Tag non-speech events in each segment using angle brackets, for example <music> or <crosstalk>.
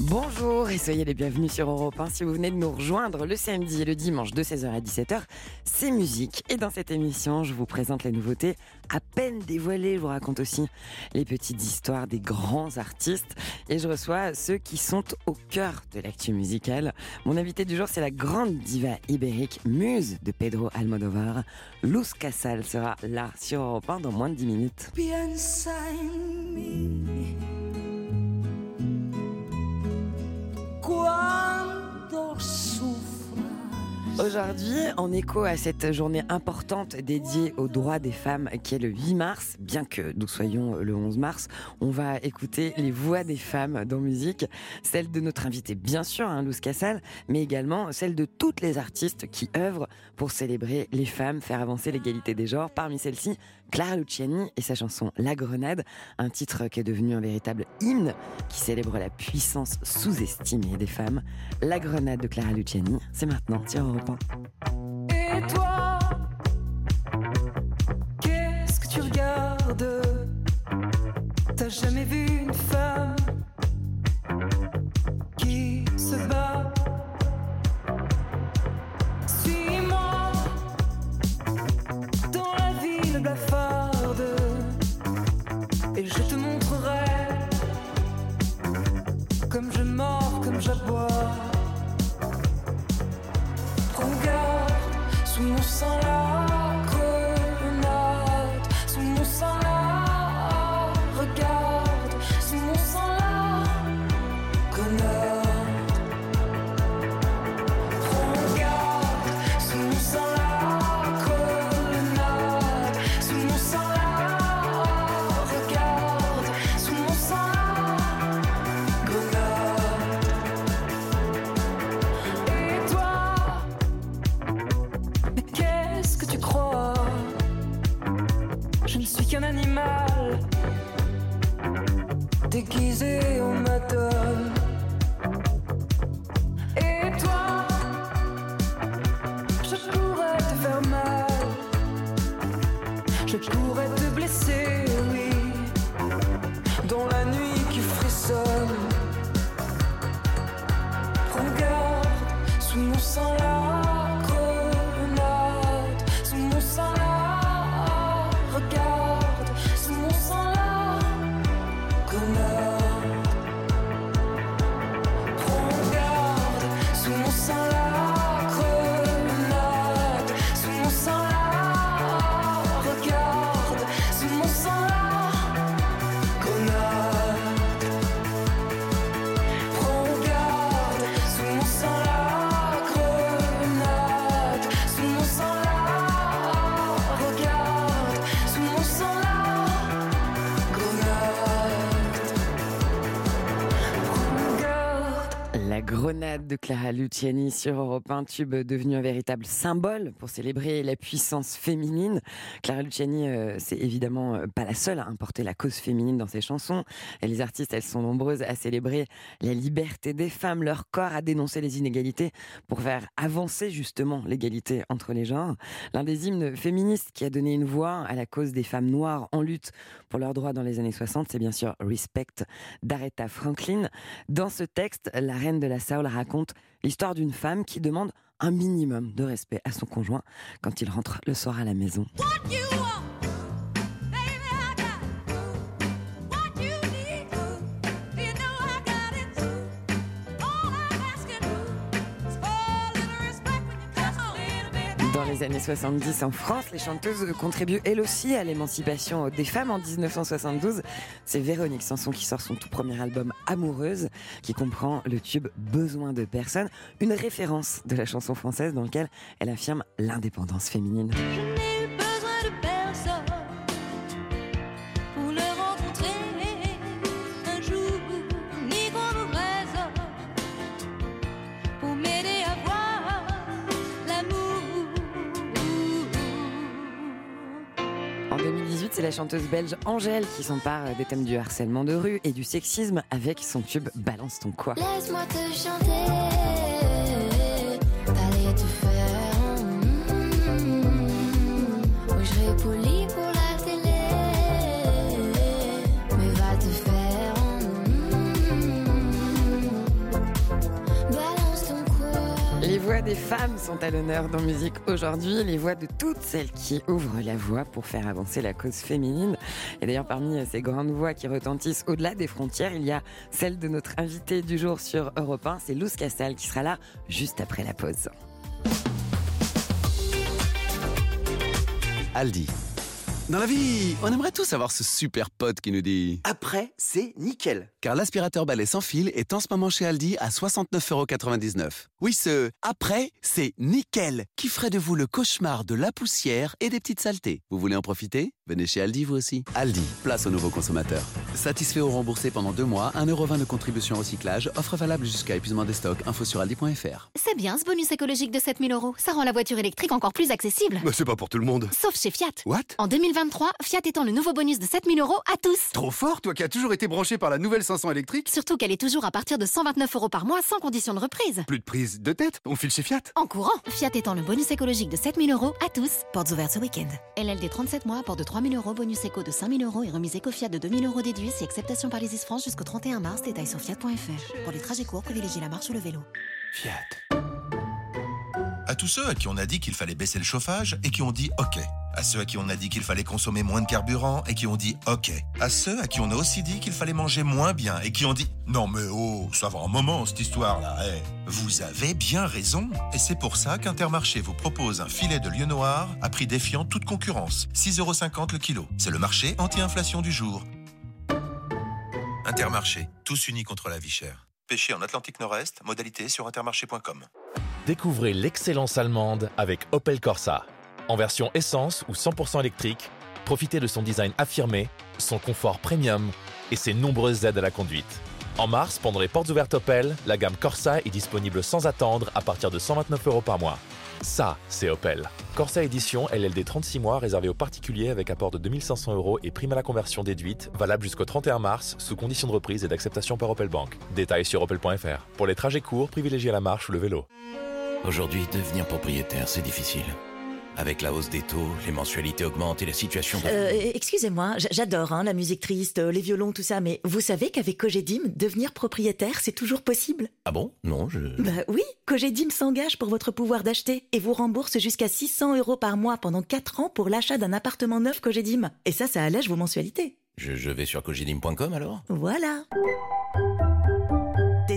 Bonjour et soyez les bienvenus sur Europe 1. Si vous venez de nous rejoindre le samedi et le dimanche de 16h à 17h, c'est musique. Et dans cette émission, je vous présente les nouveautés à peine dévoilées. Je vous raconte aussi les petites histoires des grands artistes. Et je reçois ceux qui sont au cœur de l'actu musicale. Mon invité du jour, c'est la grande diva ibérique muse de Pedro Almodovar. Luz Casal sera là sur Europe 1 dans moins de 10 minutes. Aujourd'hui, en écho à cette journée importante dédiée aux droits des femmes qui est le 8 mars, bien que nous soyons le 11 mars, on va écouter les voix des femmes dans musique, celle de notre invitée bien sûr, hein, Luz Casal, mais également celle de toutes les artistes qui œuvrent pour célébrer les femmes, faire avancer l'égalité des genres. Parmi celles-ci, Clara Luciani et sa chanson La Grenade, un titre qui est devenu un véritable hymne qui célèbre la puissance sous-estimée des femmes. La Grenade de Clara Luciani, c'est maintenant sur Europe 1. Et toi, qu'est-ce que tu regardes? T'as jamais vu une femme qui se bat? De Clara Luciani sur Europe 1, tube devenu un véritable symbole pour célébrer la puissance féminine. Clara Luciani, euh, c'est évidemment euh, pas la seule à importer la cause féminine dans ses chansons. Et les artistes, elles sont nombreuses à célébrer la liberté des femmes, leur corps, à dénoncer les inégalités pour faire avancer justement l'égalité entre les genres. L'un des hymnes féministes qui a donné une voix à la cause des femmes noires en lutte pour leurs droits dans les années 60, c'est bien sûr Respect d'Aretha Franklin. Dans ce texte, la reine de la Soul raconte l'histoire d'une femme qui demande un minimum de respect à son conjoint quand il rentre le soir à la maison. Les années 70 en France, les chanteuses contribuent elles aussi à l'émancipation des femmes. En 1972, c'est Véronique Sanson qui sort son tout premier album Amoureuse, qui comprend le tube Besoin de personne, une référence de la chanson française dans lequel elle affirme l'indépendance féminine. La chanteuse belge Angèle qui s'empare des thèmes du harcèlement de rue et du sexisme avec son tube Balance ton quoi. Les femmes sont à l'honneur dans musique aujourd'hui, les voix de toutes celles qui ouvrent la voie pour faire avancer la cause féminine. Et d'ailleurs, parmi ces grandes voix qui retentissent au-delà des frontières, il y a celle de notre invitée du jour sur Europe 1, c'est Luz Casal qui sera là juste après la pause. Aldi. Dans la vie, on aimerait tous avoir ce super pote qui nous dit Après, c'est nickel. Car l'aspirateur balai sans fil est en ce moment chez Aldi à 69,99€. Oui, ce après, c'est nickel qui ferait de vous le cauchemar de la poussière et des petites saletés. Vous voulez en profiter? Venez chez Aldi vous aussi. Aldi, place aux nouveaux consommateurs. Satisfait ou remboursé pendant deux mois, 1,20€ de contribution recyclage, offre valable jusqu'à épuisement des stocks, info sur aldi.fr. C'est bien ce bonus écologique de 7000 euros. Ça rend la voiture électrique encore plus accessible. Mais c'est pas pour tout le monde. Sauf chez Fiat. What? En 2023, Fiat étend le nouveau bonus de 7000 euros à tous. Trop fort, toi qui as toujours été branché par la nouvelle 500 électrique Surtout qu'elle est toujours à partir de 129 euros par mois sans condition de reprise. Plus de prise de tête, on file chez Fiat. En courant, Fiat étend le bonus écologique de 7000 euros à tous. Portes ouvertes ce week-end. LLD 37 mois, port de 3000 euros, bonus éco de 5000 euros et remise éco-Fiat de 2000 euros déduits si acceptation par les France jusqu'au 31 mars. Détails sur fiat.fr. Pour les trajets courts, privilégiez la marche ou le vélo. Fiat. À tous ceux à qui on a dit qu'il fallait baisser le chauffage et qui ont dit OK. À ceux à qui on a dit qu'il fallait consommer moins de carburant et qui ont dit OK. À ceux à qui on a aussi dit qu'il fallait manger moins bien et qui ont dit Non mais oh, ça va un moment cette histoire-là. eh. Vous avez bien raison. Et c'est pour ça qu'Intermarché vous propose un filet de lieu noir à prix défiant toute concurrence. 6,50€ le kilo. C'est le marché anti-inflation du jour. Intermarché, tous unis contre la vie chère. Pêché en Atlantique Nord-Est, modalité sur intermarché.com. Découvrez l'excellence allemande avec Opel Corsa. En version essence ou 100% électrique, profitez de son design affirmé, son confort premium et ses nombreuses aides à la conduite. En mars, pendant les portes ouvertes Opel, la gamme Corsa est disponible sans attendre à partir de 129 euros par mois. Ça, c'est Opel. Corsa Édition LLD 36 mois réservé aux particuliers avec apport de 2500 euros et prime à la conversion déduite, valable jusqu'au 31 mars, sous condition de reprise et d'acceptation par Opel Bank. Détails sur opel.fr. Pour les trajets courts, privilégiez la marche ou le vélo. Aujourd'hui, devenir propriétaire, c'est difficile. Avec la hausse des taux, les mensualités augmentent et la situation de... Euh, excusez-moi, j'adore hein, la musique triste, euh, les violons, tout ça, mais vous savez qu'avec Cogedim, devenir propriétaire, c'est toujours possible? Ah bon? Non, je... Bah oui, Cogedim s'engage pour votre pouvoir d'acheter et vous rembourse jusqu'à 600 euros par mois pendant 4 ans pour l'achat d'un appartement neuf Cogedim. Et ça, ça allège vos mensualités. je... je vais sur cogedim.com alors? Voilà.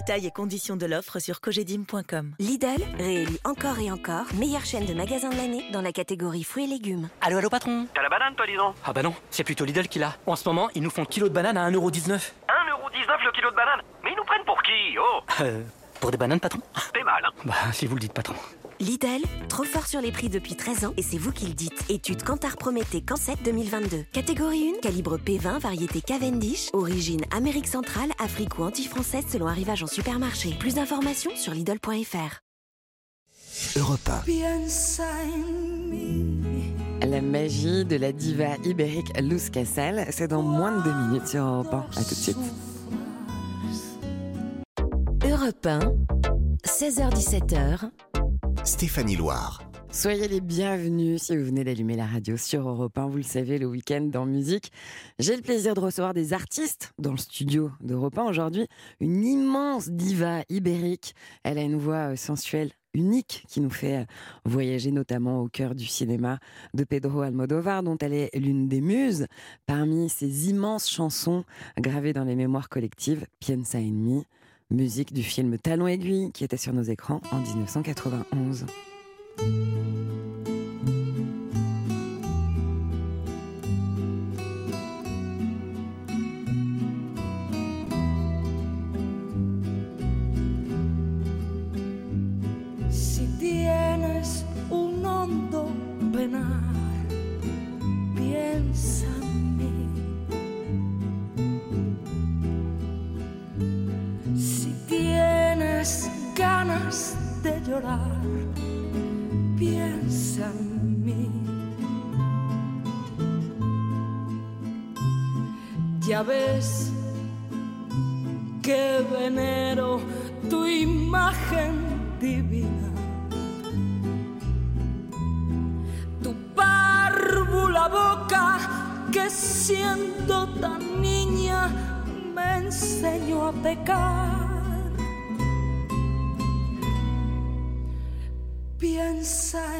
Détails et conditions de l'offre sur cogedim.com. Lidl, réélu encore et encore, meilleure chaîne de magasins de l'année dans la catégorie fruits et légumes. Allô, allô, patron T'as la banane, toi, dis donc Ah bah non, c'est plutôt Lidl qui l'a. En ce moment, ils nous font kilo de banane à 1,19€. 1,19€ le kilo de banane Mais ils nous prennent pour qui? Oh Euh, pour des bananes, patron T'es mal, hein Bah, si vous le dites, patron. Lidl, trop fort sur les prix depuis 13 ans et c'est vous qui le dites. Étude Kantar Prométhée Cancet 2022. Catégorie 1, calibre P20, variété Cavendish, origine Amérique centrale, Afrique ou anti-française selon arrivage en supermarché. Plus d'informations sur Lidl.fr. Europe 1. Piensa en mí. La magie de la diva ibérique Luz Casal, c'est dans moins de deux minutes sur Europe 1. À tout de suite. Europe 1, 16h17h. Stéphanie Loire. Soyez les bienvenus si vous venez d'allumer la radio sur Europe 1. Vous le savez, le week-end dans musique, j'ai le plaisir de recevoir des artistes dans le studio d'Europe 1 aujourd'hui. Une immense diva ibérique. Elle a une voix euh, sensuelle unique qui nous fait euh, voyager notamment au cœur du cinéma de Pedro Almodovar, dont elle est l'une des muses. Parmi ces immenses chansons gravées dans les mémoires collectives, Piensa en mí, musique du film Talon aiguille qui était sur nos écrans en 1991. De llorar, piensa en mí. Ya ves que venero tu imagen divina. Tu párvula boca que siendo tan niña me enseñó a pecar. Piensa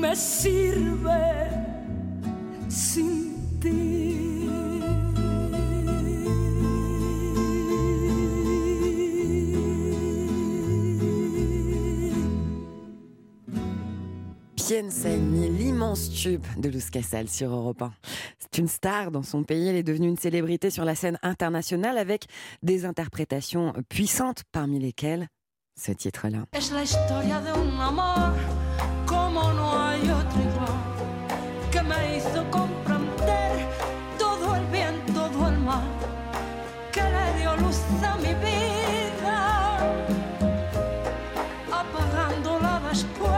me sirve sin ti. Piensa en mí, l'immense tube de Luz Casal sur Europe 1. C'est une star dans son pays, elle est devenue une célébrité sur la scène internationale avec des interprétations puissantes, parmi lesquelles ce titre-là. Es la historia de un amor como no hay otro igual, que me hizo comprender todo el bien, todo el mal, que le dio luz a mi vida, apagándola después.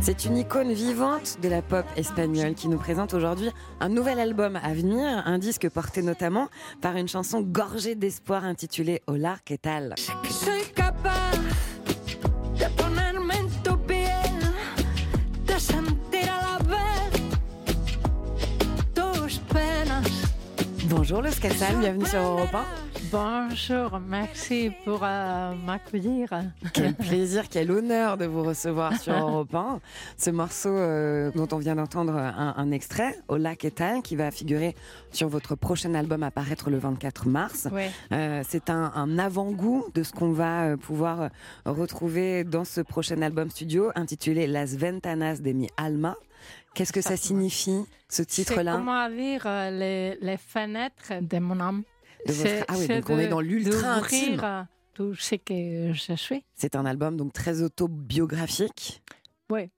C'est une icône vivante de la pop espagnole qui nous présente aujourd'hui un nouvel album à venir, un disque porté notamment par une chanson gorgée d'espoir intitulée Hola, ¿qué tal? Soy capaz de ponerme Bonjour Casal, bienvenue sur Europe 1. Bonjour, merci pour euh, m'accueillir. Quel <laughs> plaisir, quel honneur de vous recevoir sur Europe 1. Ce morceau euh, dont on vient d'entendre un, un extrait, Hola, ¿qué tal, qui va figurer sur votre prochain album à paraître le 24 mars. Ouais. Euh, c'est un, un avant-goût de ce qu'on va pouvoir retrouver dans ce prochain album studio intitulé Las Ventanas de mi Alma. Qu'est-ce que ça signifie, ce C'est titre-là comment dire euh, les, les fenêtres de mon âme. De votre- C'est- Ah oui, c'est donc on est dans l'ultra intime. euh, tout ce que je suis. C'est un album donc très autobiographique. Oui,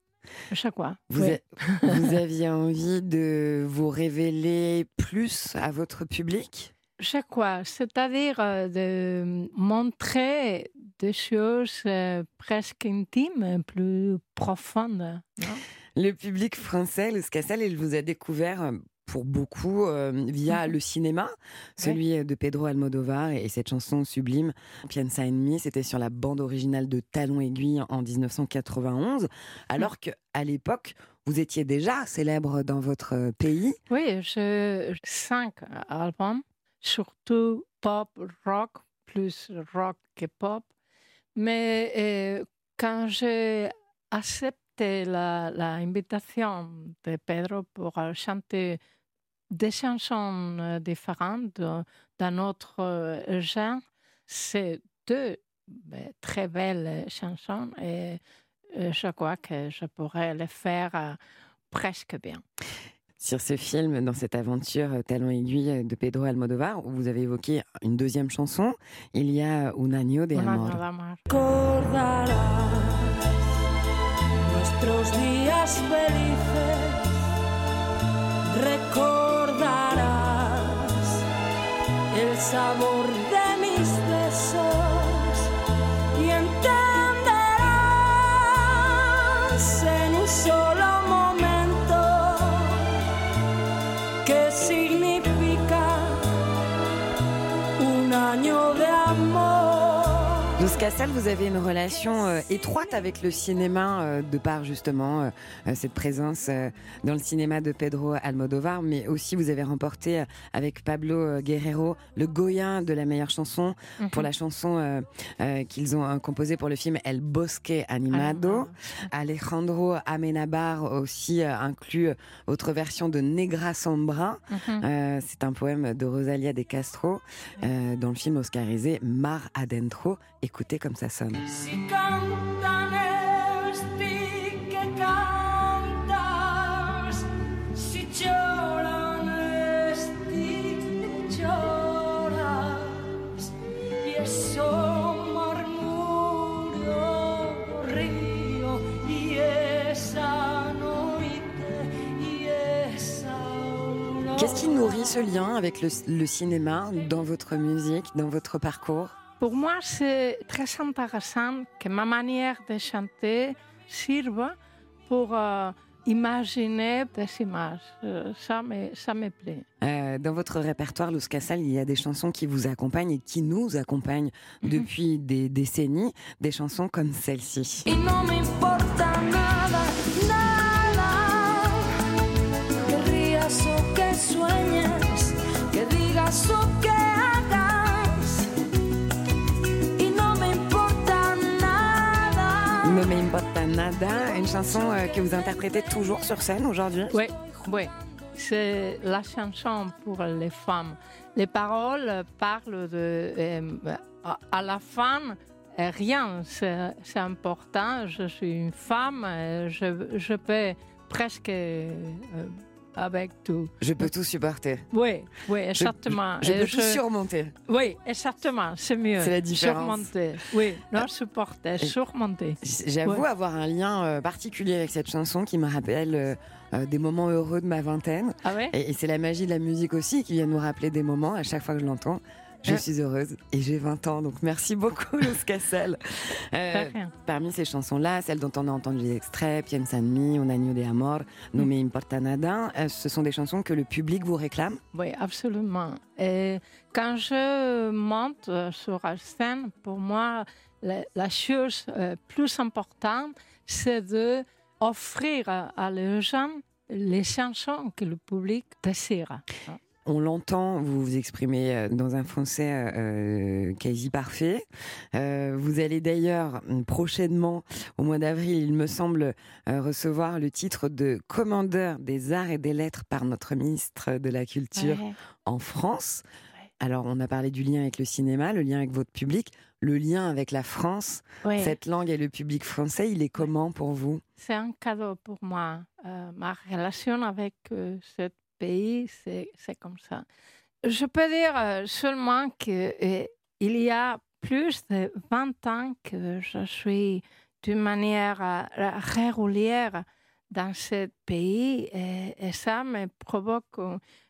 chaque fois. Vous, oui. a- vous <laughs> aviez envie de vous révéler plus à votre public? Chaque fois, c'est-à-dire euh, de montrer des choses euh, presque intimes, plus profondes. non? Le public français, le Scassel, il vous a découvert euh, pour beaucoup euh, via Mhm. le cinéma, celui de Pedro Almodovar et, et cette chanson sublime, Piensa en mi, c'était sur la bande originale de Talon Aiguille en 1991, alors que à l'époque, vous étiez déjà célèbre dans votre euh, pays. Oui, j'ai cinq albums, surtout pop, rock, plus rock que pop. Mais euh, quand j'ai accepté la- l'invitation de Pedro pour chanter des chansons euh, différentes dans notre euh, genre, c'est deux ben, très belles chansons et euh, je crois que je pourrais les faire presque bien. Sur ce film, dans cette aventure Talon Aiguille de Pedro Almodovar, où vous avez évoqué une deuxième chanson, il y a Un año de amor. Nuestros días felices, recordarás el sabor Cassel, vous avez une relation euh, étroite avec le cinéma, euh, de par justement euh, cette présence dans le cinéma de Pedro Almodovar, mais aussi vous avez remporté avec Pablo Guerrero le Goya de la meilleure chanson Mhm. pour la chanson qu'ils ont composée pour le film El Bosque Animado. Alejandro Amenabar aussi inclut votre version de Negra Sombra. Mhm. C'est un poème de Rosalia de Castro dans le film oscarisé Mar Adentro. Écoutez comme ça sonne. Qu'est-ce qui nourrit ce lien avec le, le cinéma dans votre musique, dans votre parcours? Pour moi, c'est très intéressant que ma manière de chanter sirve pour euh, imaginer des images. Euh, ça, me, ça me plaît. Euh, Dans votre répertoire, Luz Casal, il y a des chansons qui vous accompagnent et qui nous accompagnent depuis des décennies, des chansons comme celle-ci. Nada, une chanson euh, que vous interprétez toujours sur scène aujourd'hui? Oui, oui. C'est la chanson pour les femmes. Les paroles parlent de. euh, à- la euh, rien, c'est important. Je suis une femme, euh, je, je peux presque avec tout. Je peux tout supporter. Oui, oui, exactement. Je, je peux tout surmonter. Oui, exactement, c'est mieux. C'est la différence. Surmonter. Oui, non supporter, surmonter. J'avoue Ouais. avoir un lien euh, particulier avec cette chanson qui me rappelle euh, euh, des moments heureux de ma vingtaine. Ah ouais? Et c'est la magie de la musique aussi qui vient nous rappeler des moments. À chaque fois que je l'entends, je Euh. suis heureuse et j'ai 20 ans. Donc merci beaucoup, <laughs> Luz Cassel. Euh, parmi ces chansons-là, celles dont on a entendu les extraits, Piensa en mi, Un año de amor, No me importa nada, euh, ce sont des chansons que le public vous réclame. Oui, absolument. Et quand je monte euh, sur la scène, pour moi, la, la chose euh, plus importante, c'est de offrir à, à les gens les chansons que le public désire. On l'entend, vous vous exprimez euh, dans un français euh, quasi parfait. Euh, vous allez d'ailleurs prochainement, au mois d'avril, il me semble, euh, recevoir le titre de commandeur des arts et des lettres par notre ministre de la Culture Ouais. en France. Alors, on a parlé du lien avec le cinéma, le lien avec votre public, le lien avec la France. Ouais. Cette langue et le public français, il est comment pour vous? C'est un cadeau pour moi. Euh, ma relation avec euh, ce c'est comme ça. Je peux dire euh, seulement qu'il y a plus de 20 ans que je suis d'une manière euh, régulière dans ce pays et, et ça me provoque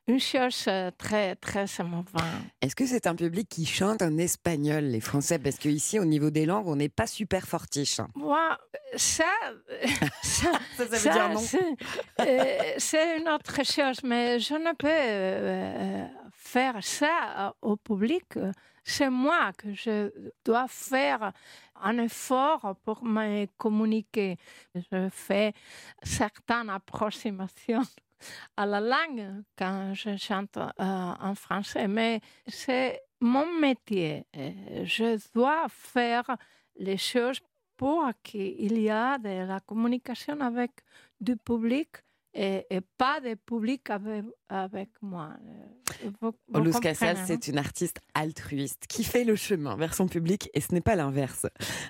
une chose euh, très, très émouvante. Est-ce que c'est un public qui chante en espagnol, les Français? Parce qu'ici, au niveau des langues, on n'est pas super fortiche. hein. Moi, ça, <laughs> ça, <laughs> Ça, ça veut dire non. c'est- euh, C'est une autre chose, mais je ne peux euh, faire ça au public. C'est moi que je dois faire un effort pour me communiquer. Je fais certaines approximations à la langue quand je chante euh, en français, mais c'est mon métier. Euh, Je dois faire les choses pour qu'il y ait de la communication avec du public et, et pas de public avec, avec moi. Euh, vous- vous Luz c'est une artiste altruiste qui fait le chemin vers son public et ce n'est pas l'inverse.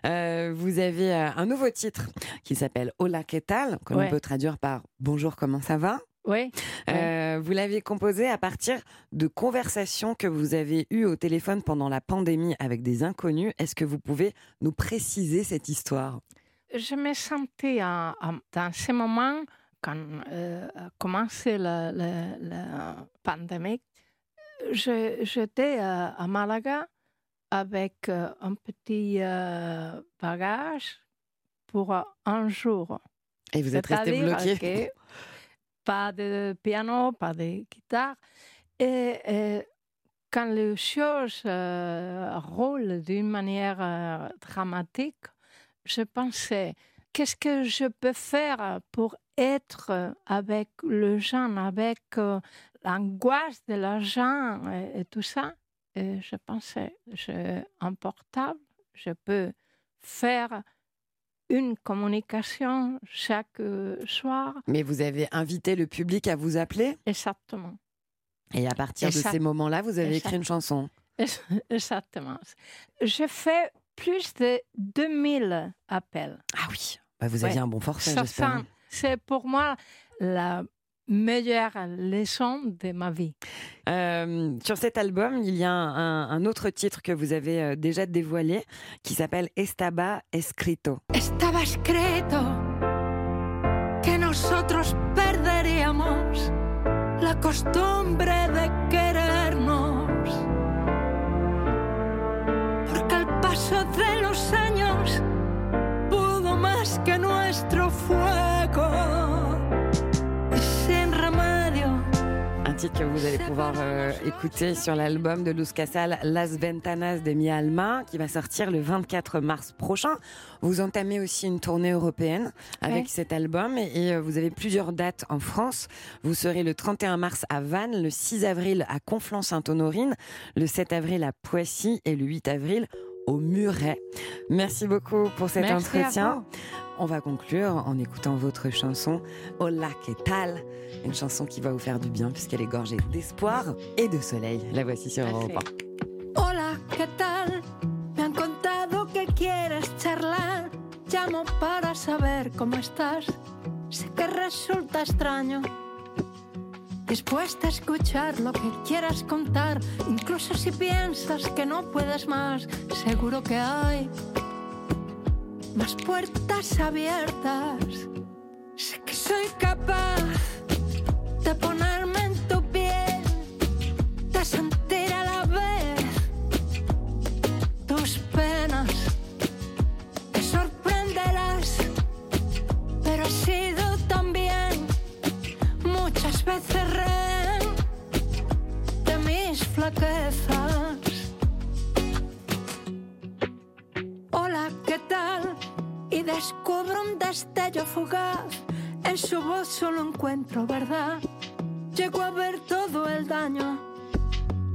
Euh, vous avez euh, un nouveau titre qui s'appelle Hola, que tal? Que l'on Ouais. peut traduire par Bonjour, comment ça va? Oui. Euh, Vous l'avez composé à partir de conversations que vous avez eues au téléphone pendant la pandémie avec des inconnus. Est-ce que vous pouvez nous préciser cette histoire? Je me sentais en- en- dans ce moment, quand euh, a commencé la, la- la pandémie, j'étais à, à Malaga avec euh, un petit euh, bagage pour un jour. Et vous êtes resté bloqué. que pas de piano, pas de guitare. Et, et quand les choses roulent d'une manière dramatique, je pensais, qu'est-ce que je peux faire pour être avec le gens, avec euh, l'angoisse de l'argent et, et tout ça Et je pensais, j'ai un portable, je peux faire une communication chaque euh, soir. Mais vous avez invité le public à vous appeler? Exactement. Et à partir de ces moments-là, vous avez écrit une chanson. Exactement. J'ai fait plus de 2000 appels. Ah oui, bah, vous aviez un bon forfait, j'espère. C'est pour moi la meilleure leçon de ma vie. Euh, sur cet album, il y a un, autre titre que vous avez euh, déjà dévoilé qui s'appelle Estaba Escrito. Estaba escrito que nosotros perderíamos la costumbre de querernos. Porque el paso de los años pudo más que nuestro fuego. Titre que vous allez pouvoir euh, écouter sur l'album de Luz Casal, Las Ventanas de Mi Alma, qui va sortir le 24 mars prochain. Vous entamez aussi une tournée européenne avec Ouais. cet album et, et, euh, vous avez plusieurs dates en France. Vous serez le 31 mars à Vannes, le 6 avril à Conflans-Sainte-Honorine, le 7 avril à Poissy et le 8 avril au Muret. Merci beaucoup pour cet Merci entretien. On va conclure en écoutant votre chanson Hola, que tal Une chanson qui va vous faire du bien puisqu'elle est gorgée d'espoir et de soleil. La voici sur Europe 1. Hola, ¿qué tal? Me han contado que quieres charlar. Llamo para saber cómo estás. Sé que resulta extraño. Dispuesta a escuchar lo que quieras contar, incluso si piensas que no puedes más, seguro que hay más puertas abiertas. Sé que soy capaz de ponerme en tu piel, de sentir a la vez tus penas. Te sorprenderás, pero he sido también muchas veces rehén de mis flaquezas. Su voz solo encuentro verdad. Llego a ver todo el daño.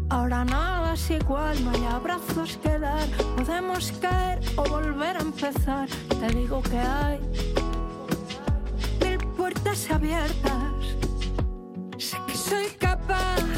Ahora nada es igual, no hay abrazos que dar. Podemos caer o volver a empezar. Te digo que hay mil puertas abiertas. Sé que soy capaz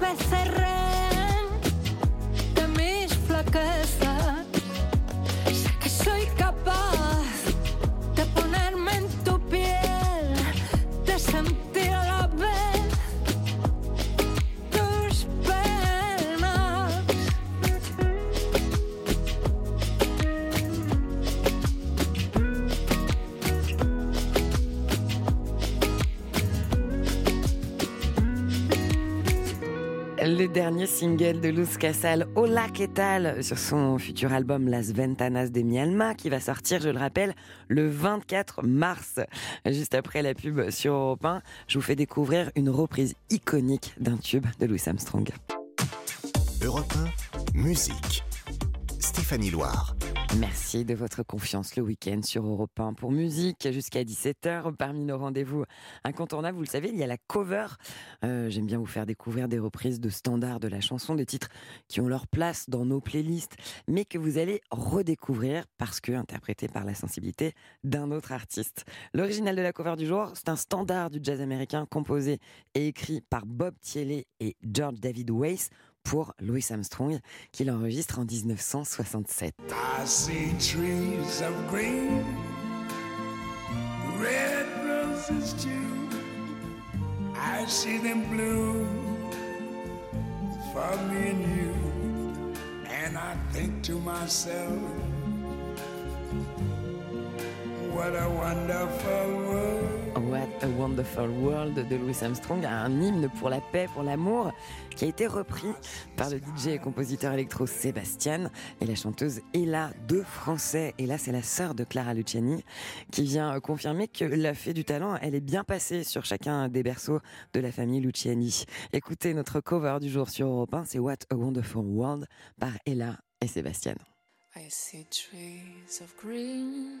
becerren, que més flaques single de Luz Casal, Hola, que tal? Sur son futur album Las Ventanas de Mi Alma, qui va sortir, je le rappelle, le 24 mars. Juste après la pub sur Europe 1, je vous fais découvrir une reprise iconique d'un tube de Louis Armstrong. Europe 1, musique. Stéphanie Loire. Merci de votre confiance le week-end sur Europe 1 pour musique jusqu'à 17h. Parmi nos rendez-vous incontournables, vous le savez, il y a la cover. Euh, J'aime bien vous faire découvrir des reprises de standards de la chanson, des titres qui ont leur place dans nos playlists, mais que vous allez redécouvrir parce que interprétés par la sensibilité d'un autre artiste. L'original de la cover du jour, c'est un standard du jazz américain composé et écrit par Bob Thiele et George David Weiss pour Louis Armstrong, qu'il enregistre en 1967. I see trees of green, red roses too. I see them bloom for me and you. And I think to myself, what a wonderful world. What a Wonderful World de Louis Armstrong, un hymne pour la paix, pour l'amour, qui a été repris par le DJ et compositeur électro Sébastien et la chanteuse Ella, deux Français. Ella, c'est la sœur de Clara Luciani, qui vient confirmer que la fée du talent, elle est bien passée sur chacun des berceaux de la famille Luciani. Écoutez notre cover du jour sur Europe 1, c'est What a Wonderful World par Ella et Sébastien. I see trees of green,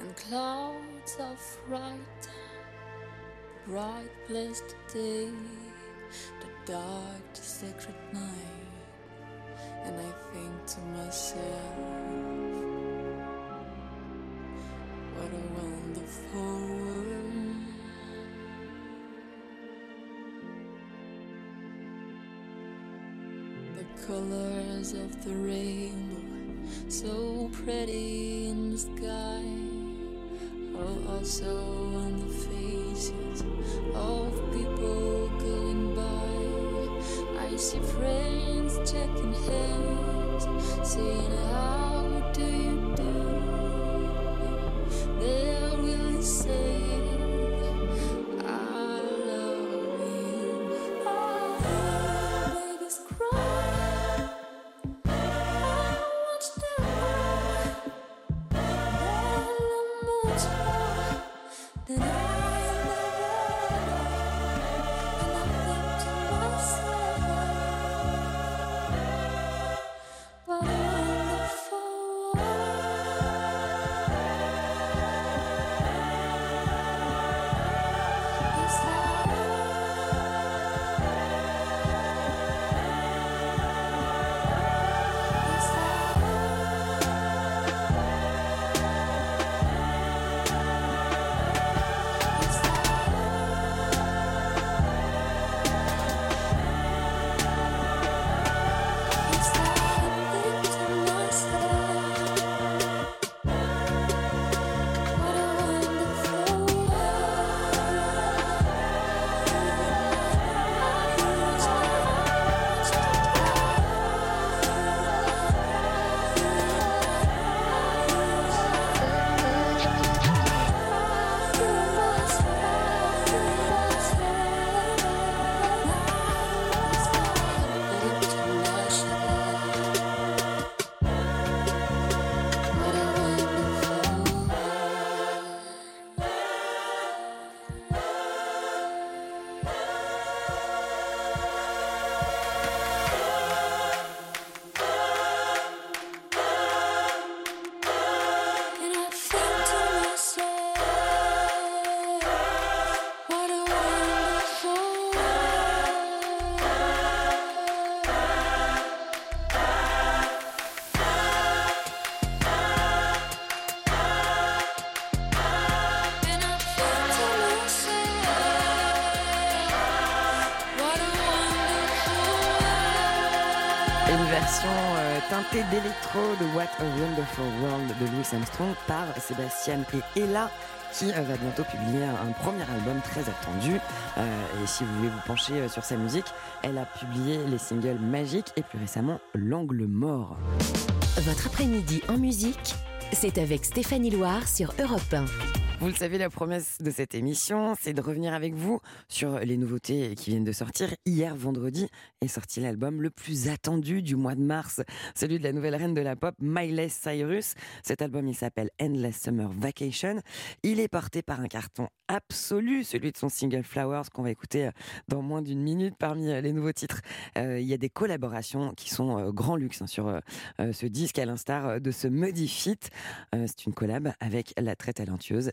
and clouds of white, bright blessed day, the dark the sacred night, and I think to myself, une version euh, teintée d'électro de What a Wonderful World de Louis Armstrong par Sébastien et Ella qui euh, va bientôt publier un, premier album très attendu. Euh, et si vous voulez vous pencher sur sa musique, elle a publié les singles Magique et plus récemment L'Angle Mort. Votre après-midi en musique c'est avec Stéphanie Loire sur Europe 1. Vous le savez, la promesse de cette émission, c'est de revenir avec vous sur les nouveautés qui viennent de sortir. Hier, vendredi, est sorti l'album le plus attendu du mois de mars, celui de la nouvelle reine de la pop, Miley Cyrus. Cet album, il s'appelle Endless Summer Vacation. Il est porté par un carton absolu, celui de son single Flowers, qu'on va écouter dans moins d'une minute parmi les nouveaux titres. Euh, il y a des collaborations qui sont euh, grand luxe hein, sur euh, euh, ce disque, à l'instar de ce Muddy Fit. Euh, c'est une collab avec la très talentueuse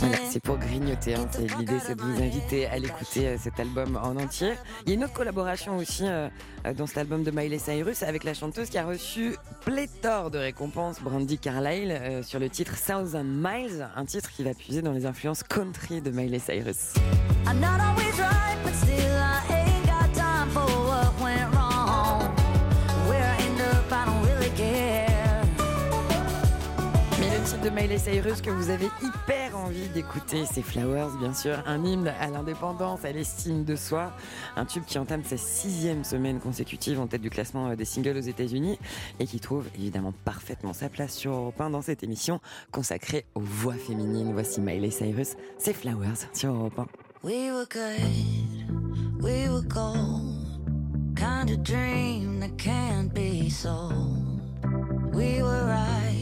Voilà, c'est pour grignoter. hein. L'idée, c'est de vous inviter à l'écouter euh, cet album en entier. Il y a une autre collaboration aussi euh, euh, dans cet album de Miley Cyrus avec la chanteuse qui a reçu pléthore de récompenses, Brandy Carlile, euh, sur le titre Thousand Miles, un titre qui va puiser dans les influences country de Miley Cyrus. I'm not always right, but still de Miley Cyrus que vous avez hyper envie d'écouter, c'est Flowers, bien sûr, un hymne à l'indépendance, à l'estime de soi, un tube qui entame sa sixième semaine consécutive en tête du classement euh, des singles aux États-Unis et qui trouve évidemment parfaitement sa place sur Europe 1 dans cette émission consacrée aux voix féminines. Voici Miley Cyrus, c'est Flowers sur Europe 1. We were good, we were. Kind of dream that can't be. We were right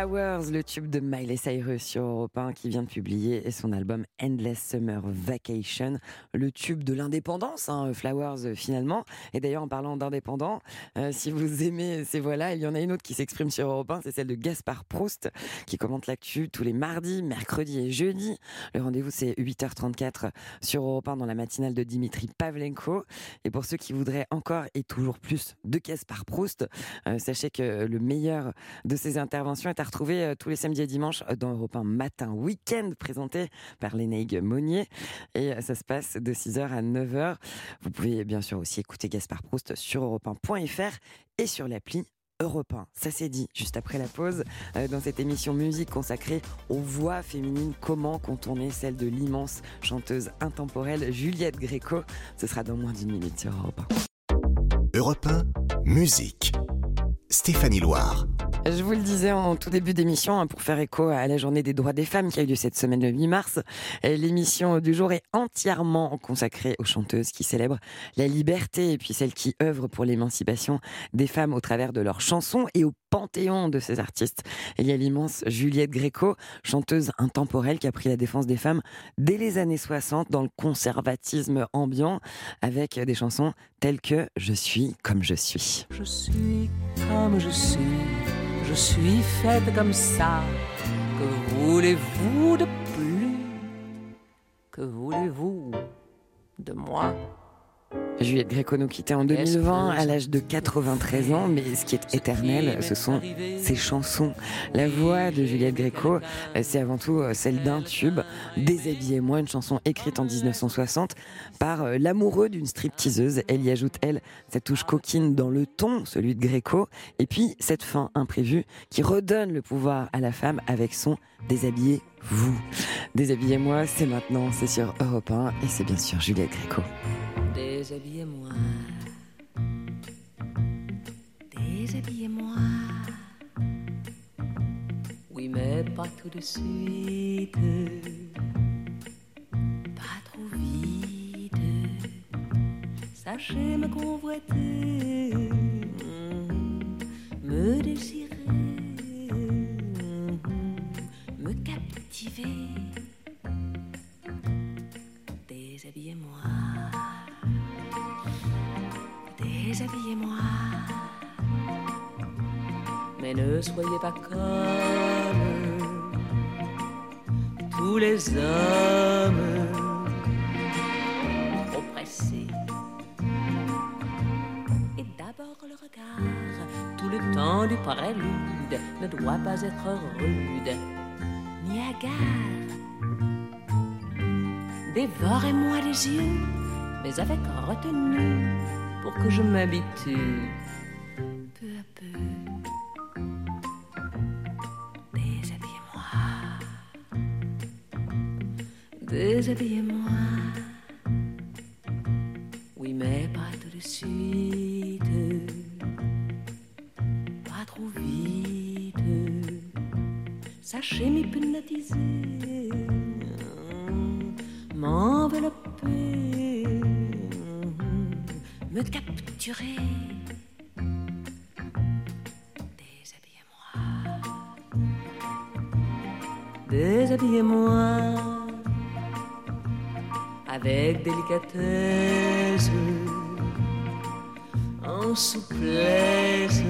Flowers, le tube de Miley Cyrus sur Europe 1 qui vient de publier son album Endless Summer Vacation, le tube de l'indépendance, hein, Flowers euh, finalement. Et d'ailleurs en parlant d'indépendant, euh, si vous aimez ces voix-là, il y en a une autre qui s'exprime sur Europe 1, c'est celle de Gaspard Proust qui commente l'actu tous les mardis, mercredis et jeudis. Le rendez-vous c'est 8h34 sur Europe 1 dans la matinale de Dimitri Pavlenko. Et pour ceux qui voudraient encore et toujours plus de Gaspard Proust, euh, sachez que le meilleur de ses interventions est à retrouver euh, tous les samedis et dimanches dans Europe 1 Matin Week-end présenté par Lénaïgue Monnier. Et euh, ça se passe de 6h à 9h. Vous pouvez bien sûr aussi écouter Gaspard Proust sur europe1.fr et sur l'appli Europe 1. Ça c'est dit juste après la pause euh, dans cette émission musique consacrée aux voix féminines. Comment contourner celle de l'immense chanteuse intemporelle Juliette Gréco? Ce sera dans moins d'une minute sur Europe 1. Europe 1, musique. Stéphanie Loire. Je vous le disais en tout début d'émission, hein, pour faire écho à la journée des droits des femmes qui a eu lieu cette semaine le 8 mars, l'émission du jour est entièrement consacrée aux chanteuses qui célèbrent la liberté et puis celles qui œuvrent pour l'émancipation des femmes au travers de leurs chansons et au panthéon de ces artistes. Il y a l'immense Juliette Gréco, chanteuse intemporelle qui a pris la défense des femmes dès les années 60 dans le conservatisme ambiant avec des chansons telles que Je suis comme je suis. Je suis comme je suis, je suis faite comme ça. Que voulez-vous de plus? Que voulez-vous de moi? Juliette Gréco nous quittait en 2020 à l'âge de 93 ans, mais ce qui est éternel, ce sont ses chansons. La voix de Juliette Gréco, euh, c'est avant tout euh, celle d'un tube, Déshabillez-moi, une chanson écrite en 1960 par euh, l'amoureux d'une stripteaseuse. Elle y ajoute, elle, sa touche coquine dans le ton, celui de Gréco, et puis cette fin imprévue qui redonne le pouvoir à la femme avec son Déshabillez-vous. Déshabillez-moi, c'est maintenant, c'est sur Europe 1 et c'est bien sûr Juliette Gréco. Déshabillez-moi. Déshabillez-moi. Oui, mais pas tout de suite. Pas trop vite. Sachez me convoiter. Me désirer. Me captiver. Déshabillez-moi. Mais ne soyez pas comme tous les hommes trop pressés. Et d'abord le regard, tout le temps du prélude ne doit pas être rude ni hagard. Dévorez-moi les yeux, mais avec retenue pour que je m'habitue peu à peu. Déshabillez-moi. Déshabillez-moi. Oui, mais pas tout de suite. Pas trop vite. Sachez m'hypnotiser. Capturer. Déshabillez-moi avec délicatesse, en souplesse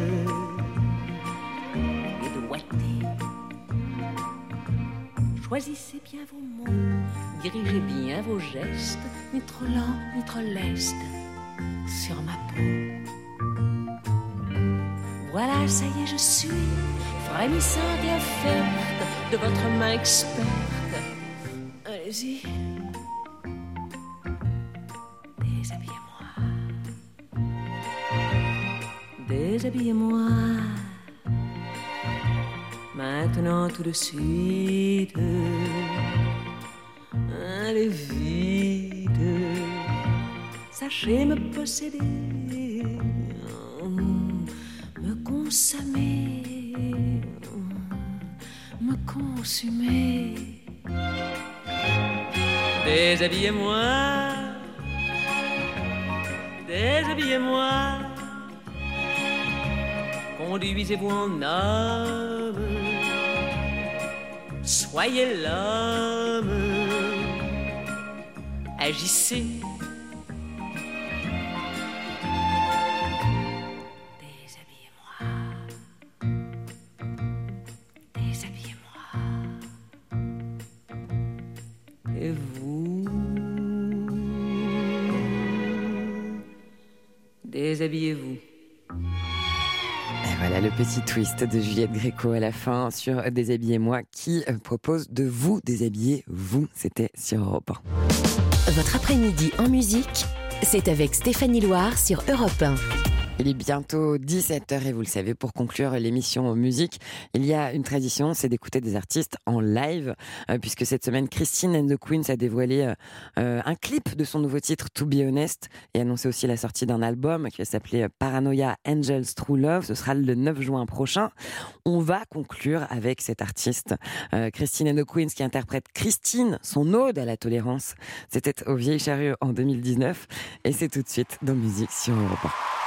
et doigté. Choisissez bien vos mots, dirigez bien vos gestes, ni trop lent, ni trop leste, Ça y est, je suis frémissante et offerte de votre main experte. Allez-y. Déshabillez-moi. Déshabillez-moi. Maintenant, tout de suite. Allez vite. Sachez me posséder. Me consumer. Déshabillez-moi. Déshabillez-moi. Conduisez-vous en homme Soyez l'homme, agissez. Petit twist de Juliette Gréco à la fin sur Déshabillez-moi qui euh, propose de vous déshabiller, vous. C'était sur Europe 1. Votre après-midi en musique, c'est avec Stéphanie Loire sur Europe 1. Il est bientôt 17h et vous le savez, pour conclure l'émission musique, il y a une tradition, c'est d'écouter des artistes en live, euh, puisque cette semaine, Christine and the Queens a dévoilé euh, euh, un clip de son nouveau titre, To Be Honest, et annoncé aussi la sortie d'un album qui va s'appeler Paranoia Angels True Love. Ce sera le 9 juin prochain. On va conclure avec cet artiste, Christine and the Queens, qui interprète Christine, son ode à la tolérance. C'était au Vieille Charrue en 2019, et c'est tout de suite dans Musique sur Europe 1.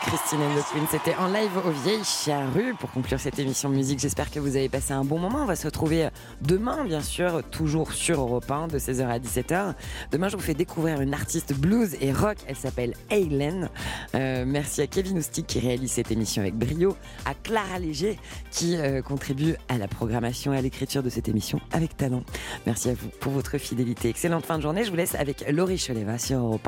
Christine de and the. C'était en live au Vieilles Charrues pour conclure cette émission musique. J'espère que vous avez passé un bon moment. On va se retrouver demain, bien sûr, toujours sur Europe 1 de 16h à 17h. Demain, je vous fais découvrir une artiste blues et rock. Elle s'appelle Hélène. Euh, merci à Kevin Oustic qui réalise cette émission avec brio, à Clara Léger qui euh, contribue à la programmation et à l'écriture de cette émission avec talent. Merci à vous pour votre fidélité. Excellente fin de journée. Je vous laisse avec Laurie Choleva sur Europe 1.